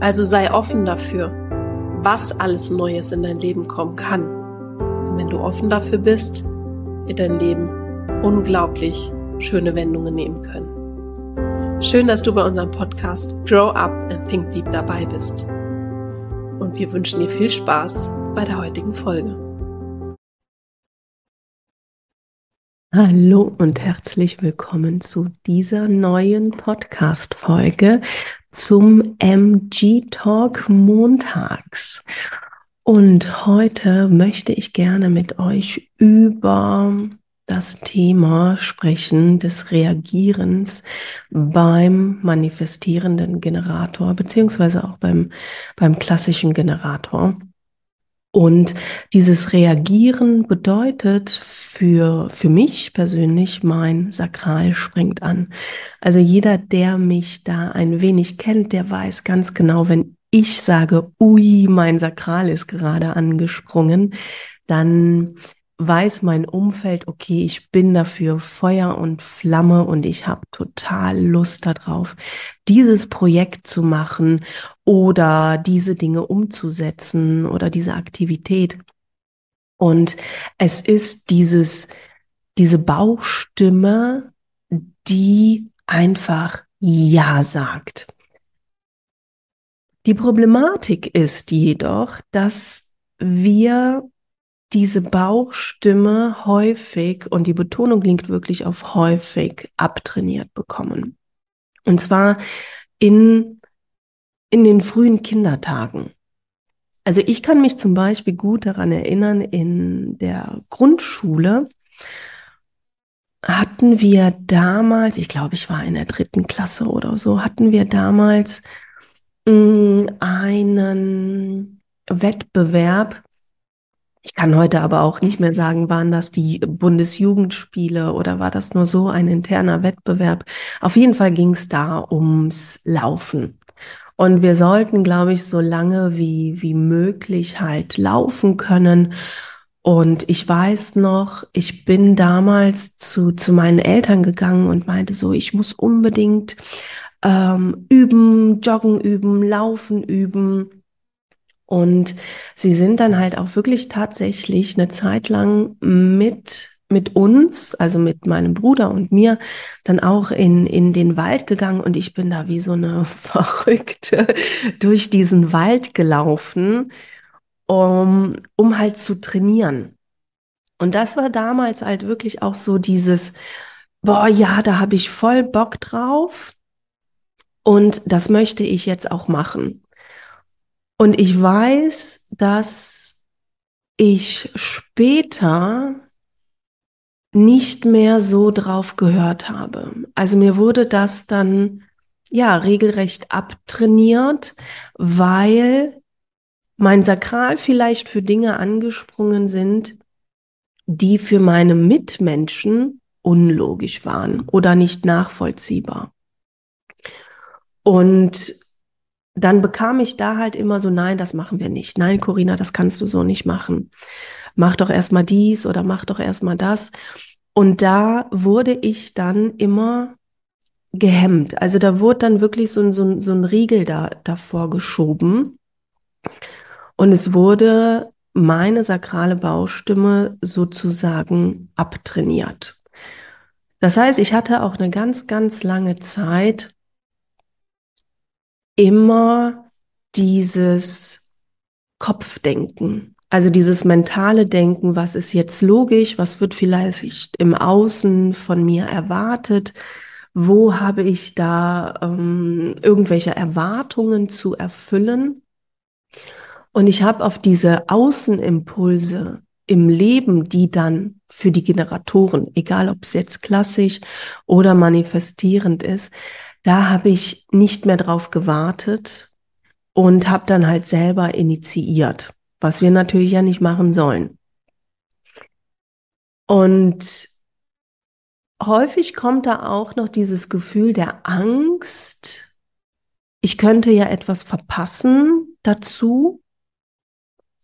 Also sei offen dafür, was alles Neues in dein Leben kommen kann. Und wenn du offen dafür bist, wird dein Leben unglaublich schöne Wendungen nehmen können. Schön, dass du bei unserem Podcast Grow Up and Think Deep dabei bist. Und wir wünschen dir viel Spaß bei der heutigen Folge. Hallo und herzlich willkommen zu dieser neuen Podcast-Folge zum MG Talk montags. Und heute möchte ich gerne mit euch über das Thema sprechen des Reagierens beim manifestierenden Generator, beziehungsweise auch beim, beim klassischen Generator. Und dieses Reagieren bedeutet für, für mich persönlich, mein Sakral springt an. Also jeder, der mich da ein wenig kennt, der weiß ganz genau, wenn ich sage, ui, mein Sakral ist gerade angesprungen, dann weiß mein Umfeld, okay, ich bin dafür Feuer und Flamme und ich habe total Lust darauf, dieses Projekt zu machen oder diese Dinge umzusetzen oder diese Aktivität. Und es ist dieses, diese Bauchstimme, die einfach Ja sagt. Die Problematik ist jedoch, dass wir diese Bauchstimme häufig, und die Betonung liegt wirklich auf häufig, abtrainiert bekommen. Und zwar in, in den frühen Kindertagen. Also ich kann mich zum Beispiel gut daran erinnern, in der Grundschule hatten wir damals, ich glaube, ich war in der dritten Klasse oder so, hatten wir damals mh, mm, einen Wettbewerb ich kann heute aber auch nicht mehr sagen, waren das die Bundesjugendspiele oder war das nur so ein interner Wettbewerb. Auf jeden Fall ging es da ums Laufen. Und wir sollten, glaube ich, so lange wie, wie möglich halt laufen können. Und ich weiß noch, ich bin damals zu, zu meinen Eltern gegangen und meinte so, ich muss unbedingt ähm, üben, joggen üben, laufen üben. Und sie sind dann halt auch wirklich tatsächlich eine Zeit lang mit mit uns, also mit meinem Bruder und mir, dann auch in, in den Wald gegangen und ich bin da wie so eine Verrückte durch diesen Wald gelaufen, um, um halt zu trainieren. Und das war damals halt wirklich auch so dieses, boah, ja, da habe ich voll Bock drauf und das möchte ich jetzt auch machen. Und ich weiß, dass ich später nicht mehr so drauf gehört habe. Also mir wurde das dann ja regelrecht abtrainiert, weil mein Sakral vielleicht für Dinge angesprungen sind, die für meine Mitmenschen unlogisch waren oder nicht nachvollziehbar. Und dann bekam ich da halt immer so, nein, das machen wir nicht. Nein, Corinna, das kannst du so nicht machen. Mach doch erstmal dies oder mach doch erstmal das. Und da wurde ich dann immer gehemmt. Also da wurde dann wirklich so ein, so ein, so ein Riegel da, davor geschoben. Und es wurde meine sakrale Baustimme sozusagen abtrainiert. Das heißt, ich hatte auch eine ganz, ganz lange Zeit immer dieses Kopfdenken. Also dieses mentale Denken, was ist jetzt logisch, was wird vielleicht im Außen von mir erwartet, wo habe ich da ähm, irgendwelche Erwartungen zu erfüllen. Und ich habe auf diese Außenimpulse im Leben, die dann für die Generatoren, egal ob es jetzt klassisch oder manifestierend ist, da habe ich nicht mehr drauf gewartet und habe dann halt selber initiiert, was wir natürlich ja nicht machen sollen. Und häufig kommt da auch noch dieses Gefühl der Angst, ich könnte ja etwas verpassen dazu.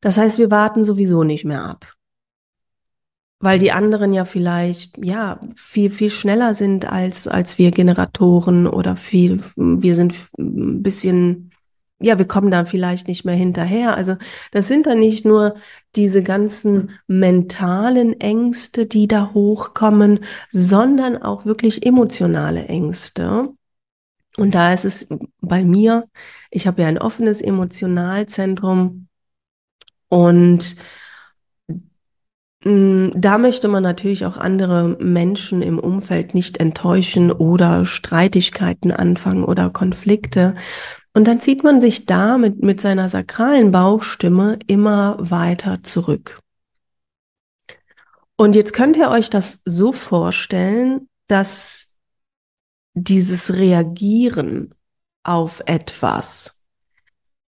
Das heißt, wir warten sowieso nicht mehr ab. Weil die anderen ja vielleicht, ja, viel, viel schneller sind als, als wir Generatoren oder viel, wir sind ein bisschen ja, wir kommen da vielleicht nicht mehr hinterher. Also das sind dann nicht nur diese ganzen mentalen Ängste, die da hochkommen, sondern auch wirklich emotionale Ängste. Und da ist es bei mir, ich habe ja ein offenes Emotionalzentrum und da möchte man natürlich auch andere Menschen im Umfeld nicht enttäuschen oder Streitigkeiten anfangen oder Konflikte. Und dann zieht man sich da mit, mit seiner sakralen Bauchstimme immer weiter zurück. Und jetzt könnt ihr euch das so vorstellen, dass dieses Reagieren auf etwas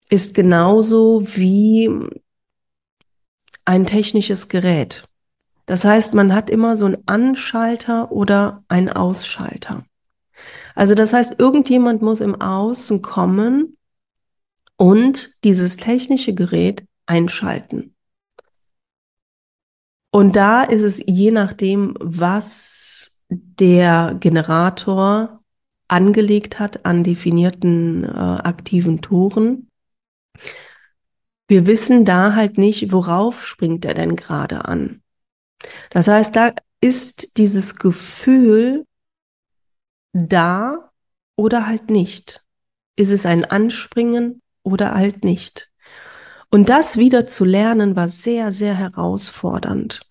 ist genauso wie ein technisches Gerät. Das heißt, man hat immer so einen Anschalter oder einen Ausschalter. Also das heißt, irgendjemand muss im Außen kommen und dieses technische Gerät einschalten. Und da ist es je nachdem, was der Generator angelegt hat an definierten äh, aktiven Toren. Wir wissen da halt nicht, worauf springt er denn gerade an. Das heißt, da ist dieses Gefühl da oder halt nicht? Ist es ein Anspringen oder halt nicht? Und das wieder zu lernen war sehr, sehr herausfordernd.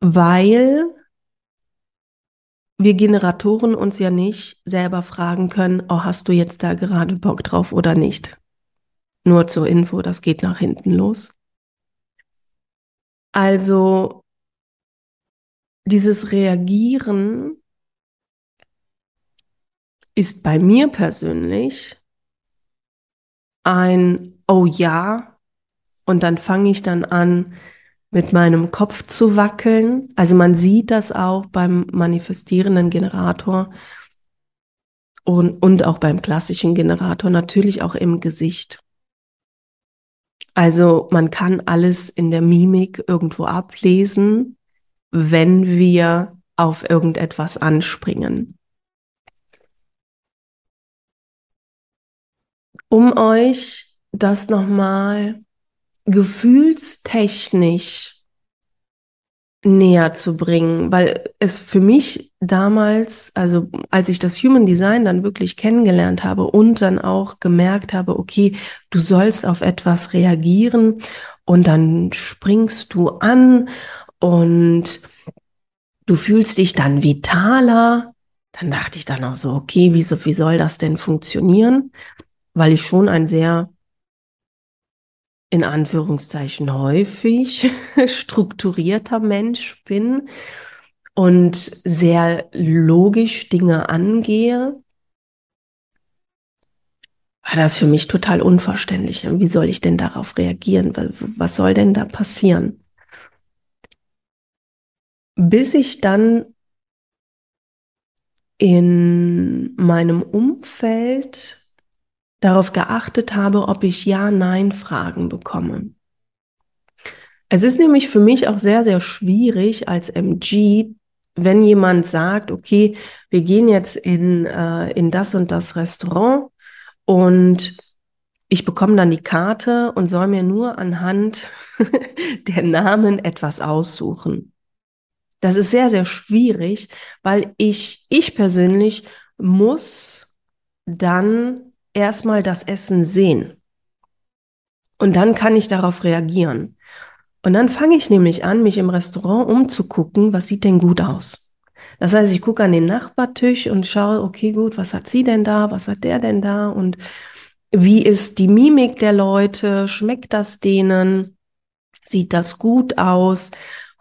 Weil wir Generatoren uns ja nicht selber fragen können, oh, hast du jetzt da gerade Bock drauf oder nicht? Nur zur Info, das geht nach hinten los. Also dieses Reagieren ist bei mir persönlich ein Oh ja und dann fange ich dann an, mit meinem Kopf zu wackeln. Also man sieht das auch beim manifestierenden Generator und, und auch beim klassischen Generator, natürlich auch im Gesicht. Also man kann alles in der Mimik irgendwo ablesen wenn wir auf irgendetwas anspringen. Um euch das nochmal gefühlstechnisch näher zu bringen, weil es für mich damals, also als ich das Human Design dann wirklich kennengelernt habe und dann auch gemerkt habe, okay, du sollst auf etwas reagieren und dann springst du an und du fühlst dich dann vitaler. Dann dachte ich dann auch so, okay, wie, so, wie soll das denn funktionieren? Weil ich schon ein sehr, in Anführungszeichen häufig strukturierter Mensch bin und sehr logisch Dinge angehe, war das für mich total unverständlich. Wie soll ich denn darauf reagieren? Was soll denn da passieren? bis ich dann in meinem Umfeld darauf geachtet habe, ob ich Ja-Nein-Fragen bekomme. Es ist nämlich für mich auch sehr, sehr schwierig als MG, wenn jemand sagt, okay, wir gehen jetzt in, äh, in das und das Restaurant und ich bekomme dann die Karte und soll mir nur anhand der Namen etwas aussuchen. Das ist sehr, sehr schwierig, weil ich, ich persönlich muss dann erstmal das Essen sehen. Und dann kann ich darauf reagieren. Und dann fange ich nämlich an, mich im Restaurant umzugucken, was sieht denn gut aus. Das heißt, ich gucke an den Nachbartisch und schaue, okay, gut, was hat sie denn da, was hat der denn da und wie ist die Mimik der Leute, schmeckt das denen, sieht das gut aus.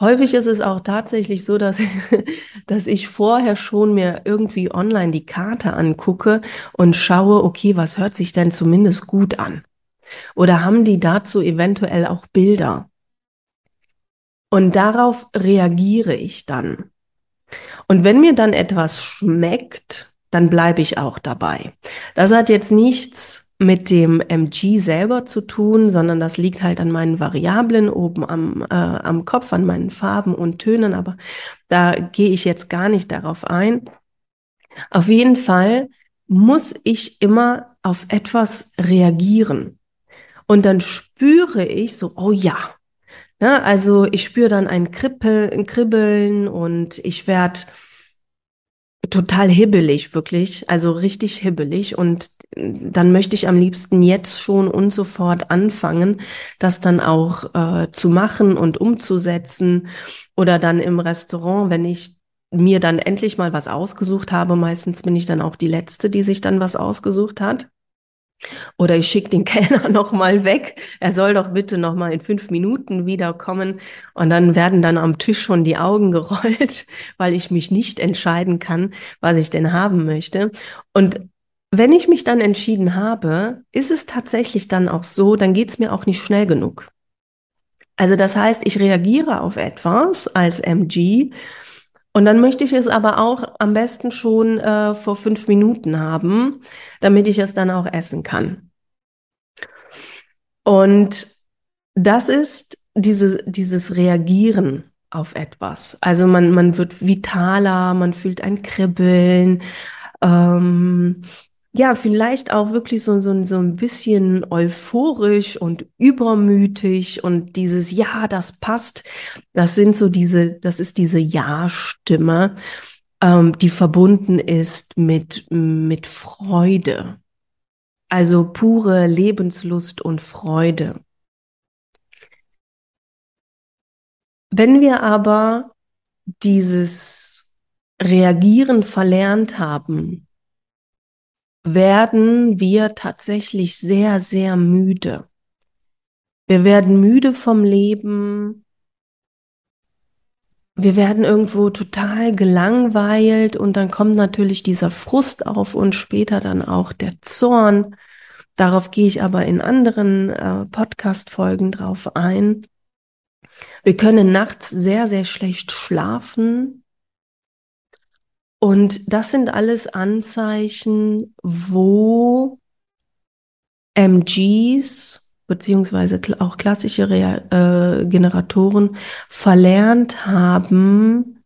Häufig ist es auch tatsächlich so, dass, dass ich vorher schon mir irgendwie online die Karte angucke und schaue, okay, was hört sich denn zumindest gut an? Oder haben die dazu eventuell auch Bilder? Und darauf reagiere ich dann. Und wenn mir dann etwas schmeckt, dann bleibe ich auch dabei. Das hat jetzt nichts mit dem MG selber zu tun, sondern das liegt halt an meinen Variablen oben am, äh, am Kopf, an meinen Farben und Tönen, aber da gehe ich jetzt gar nicht darauf ein. Auf jeden Fall muss ich immer auf etwas reagieren. Und dann spüre ich so, oh ja. ne, also ich spüre dann ein Kribbeln und ich werde total hibbelig, wirklich. Also richtig hibbelig. Und dann möchte ich am liebsten jetzt schon und sofort anfangen, das dann auch äh, zu machen und umzusetzen. Oder dann im Restaurant, wenn ich mir dann endlich mal was ausgesucht habe, meistens bin ich dann auch die Letzte, die sich dann was ausgesucht hat oder ich schicke den Kellner noch mal weg. Er soll doch bitte noch mal in fünf Minuten wiederkommen. Und dann werden dann am Tisch schon die Augen gerollt, weil ich mich nicht entscheiden kann, was ich denn haben möchte. Und wenn ich mich dann entschieden habe, ist es tatsächlich dann auch so, dann geht es mir auch nicht schnell genug. Also das heißt, ich reagiere auf etwas als MG und dann möchte ich es aber auch am besten schon äh, vor fünf Minuten haben, damit ich es dann auch essen kann. Und das ist diese, dieses Reagieren auf etwas. Also man, man wird vitaler, man fühlt ein Kribbeln. Ähm, ja, vielleicht auch wirklich so, so, so ein bisschen euphorisch und übermütig und dieses Ja, das passt. Das sind so diese, das ist diese Ja-Stimme, ähm, die verbunden ist mit, mit Freude. Also pure Lebenslust und Freude. Wenn wir aber dieses Reagieren verlernt haben, werden wir tatsächlich sehr, sehr müde. Wir werden müde vom Leben. Wir werden irgendwo total gelangweilt und dann kommt natürlich dieser Frust auf und später dann auch der Zorn. Darauf gehe ich aber in anderen äh, Podcast-Folgen drauf ein. Wir können nachts sehr, sehr schlecht schlafen. Und das sind alles Anzeichen, wo MGs beziehungsweise auch klassische Re äh, Generatoren verlernt haben,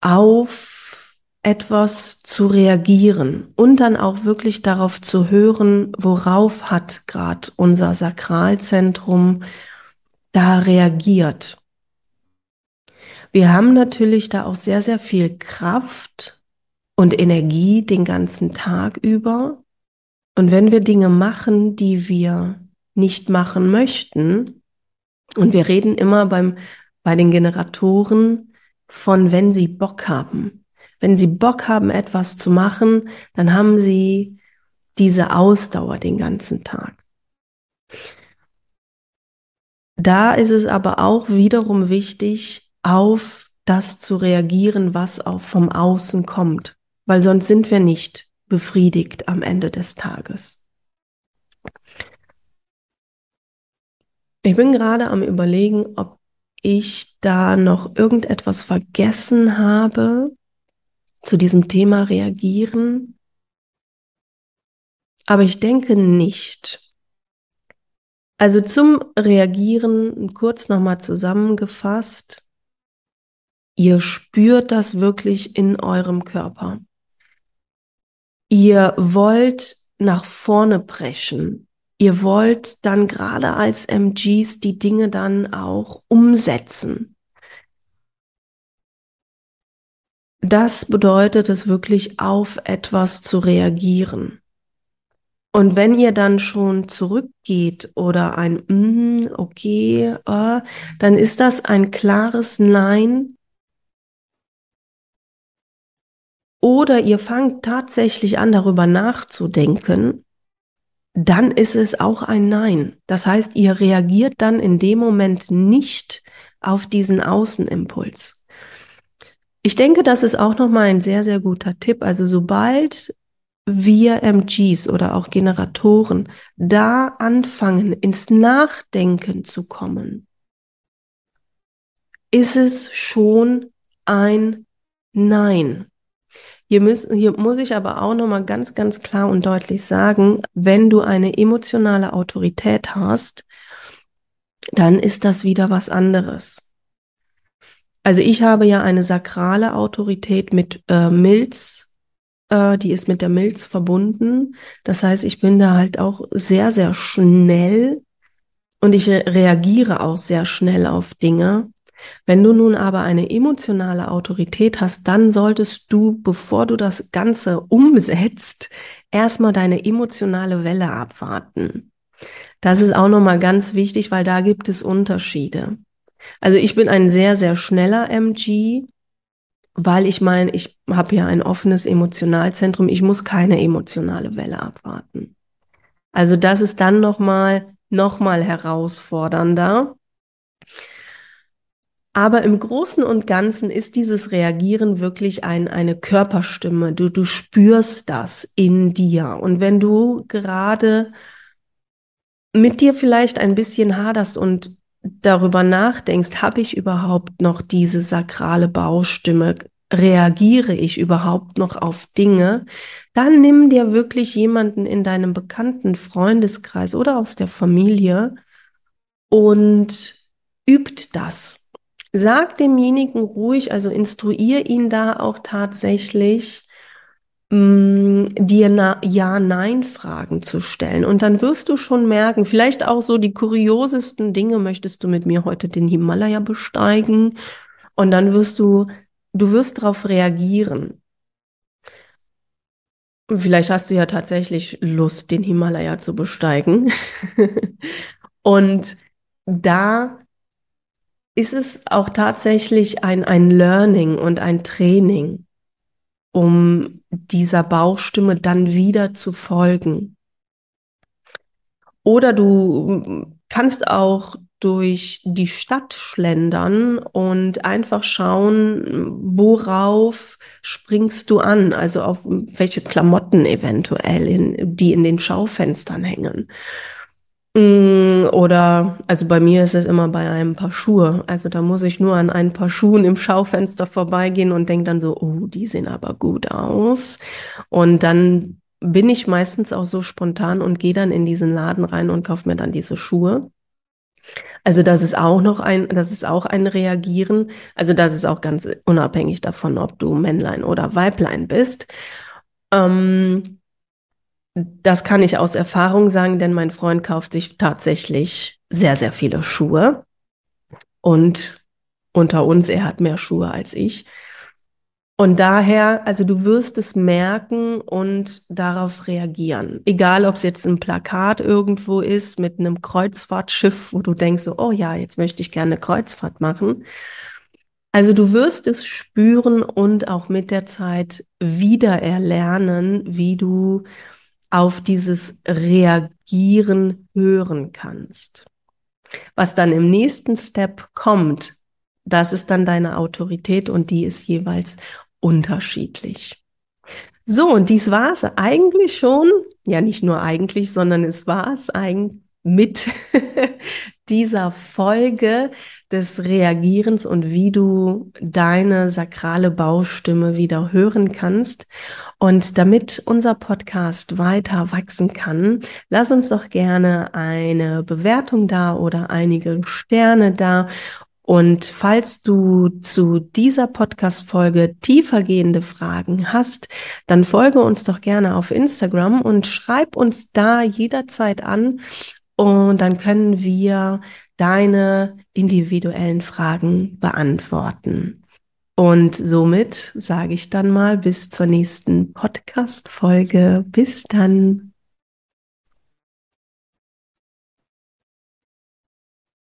auf etwas zu reagieren und dann auch wirklich darauf zu hören, worauf hat gerade unser Sakralzentrum da reagiert. Wir haben natürlich da auch sehr, sehr viel Kraft und Energie den ganzen Tag über. Und wenn wir Dinge machen, die wir nicht machen möchten, und wir reden immer beim, bei den Generatoren von, wenn sie Bock haben. Wenn sie Bock haben, etwas zu machen, dann haben sie diese Ausdauer den ganzen Tag. Da ist es aber auch wiederum wichtig, auf das zu reagieren, was auch vom Außen kommt, weil sonst sind wir nicht befriedigt am Ende des Tages. Ich bin gerade am Überlegen, ob ich da noch irgendetwas vergessen habe zu diesem Thema reagieren. Aber ich denke nicht. Also zum Reagieren kurz nochmal zusammengefasst. Ihr spürt das wirklich in eurem Körper. Ihr wollt nach vorne brechen. Ihr wollt dann gerade als MGs die Dinge dann auch umsetzen. Das bedeutet es wirklich auf etwas zu reagieren. Und wenn ihr dann schon zurückgeht oder ein mm, okay, äh, dann ist das ein klares Nein. Oder ihr fangt tatsächlich an, darüber nachzudenken, dann ist es auch ein Nein. Das heißt, ihr reagiert dann in dem Moment nicht auf diesen Außenimpuls. Ich denke, das ist auch nochmal ein sehr, sehr guter Tipp. Also sobald wir MGs oder auch Generatoren da anfangen, ins Nachdenken zu kommen, ist es schon ein Nein. Hier, müssen, hier muss ich aber auch nochmal ganz, ganz klar und deutlich sagen, wenn du eine emotionale Autorität hast, dann ist das wieder was anderes. Also ich habe ja eine sakrale Autorität mit äh, Milz äh, die ist mit der Milz verbunden. Das heißt, ich bin da halt auch sehr, sehr schnell und ich reagiere auch sehr schnell auf Dinge. Wenn du nun aber eine emotionale Autorität hast, dann solltest du, bevor du das Ganze umsetzt, erstmal deine emotionale Welle abwarten. Das ist auch nochmal ganz wichtig, weil da gibt es Unterschiede. Also ich bin ein sehr, sehr schneller MG weil ich meine, ich habe ja ein offenes Emotionalzentrum, ich muss keine emotionale Welle abwarten. Also das ist dann nochmal noch mal herausfordernder. Aber im Großen und Ganzen ist dieses Reagieren wirklich ein, eine Körperstimme. Du, du spürst das in dir. Und wenn du gerade mit dir vielleicht ein bisschen haderst und darüber nachdenkst, habe ich überhaupt noch diese sakrale Baustimme? Reagiere ich überhaupt noch auf Dinge? Dann nimm dir wirklich jemanden in deinem bekannten Freundeskreis oder aus der Familie und übt das. Sag demjenigen ruhig, also instruier ihn da auch tatsächlich, Mm, dir Ja-Nein-Fragen zu stellen. Und dann wirst du schon merken, vielleicht auch so die kuriosesten Dinge, möchtest du mit mir heute den Himalaya besteigen? Und dann wirst du, du wirst darauf reagieren. Vielleicht hast du ja tatsächlich Lust, den Himalaya zu besteigen. Und da ist es auch tatsächlich ein, ein Learning und ein Training um dieser Bauchstimme dann wieder zu folgen. Oder du kannst auch durch die Stadt schlendern und einfach schauen, worauf springst du an, also auf welche Klamotten eventuell, in, die in den Schaufenstern hängen. Mm, oder, also bei mir ist es immer bei einem Paar Schuhe. Also da muss ich nur an ein paar Schuhen im Schaufenster vorbeigehen und denke dann so, oh, die sehen aber gut aus. Und dann bin ich meistens auch so spontan und gehe dann in diesen Laden rein und kaufe mir dann diese Schuhe. Also das ist auch noch ein, das ist auch ein Reagieren. Also das ist auch ganz unabhängig davon, ob du Männlein oder Weiblein bist. Ähm, das kann ich aus Erfahrung sagen, denn mein Freund kauft sich tatsächlich sehr, sehr viele Schuhe. Und unter uns, er hat mehr Schuhe als ich. Und daher, also du wirst es merken und darauf reagieren. Egal, ob es jetzt ein Plakat irgendwo ist mit einem Kreuzfahrtschiff, wo du denkst, so, oh ja, jetzt möchte ich gerne eine Kreuzfahrt machen. Also du wirst es spüren und auch mit der Zeit wieder erlernen, wie du auf dieses Reagieren hören kannst. Was dann im nächsten Step kommt, das ist dann deine Autorität und die ist jeweils unterschiedlich. So, und dies war es eigentlich schon, ja nicht nur eigentlich, sondern es war es eigentlich mit dieser Folge des Reagierens und wie du deine sakrale Baustimme wieder hören kannst. Und damit unser Podcast weiter wachsen kann, lass uns doch gerne eine Bewertung da oder einige Sterne da. Und falls du zu dieser Podcast-Folge tiefergehende Fragen hast, dann folge uns doch gerne auf Instagram und schreib uns da jederzeit an und dann können wir deine individuellen Fragen beantworten. Und somit sage ich dann mal bis zur nächsten Podcast-Folge. Bis dann.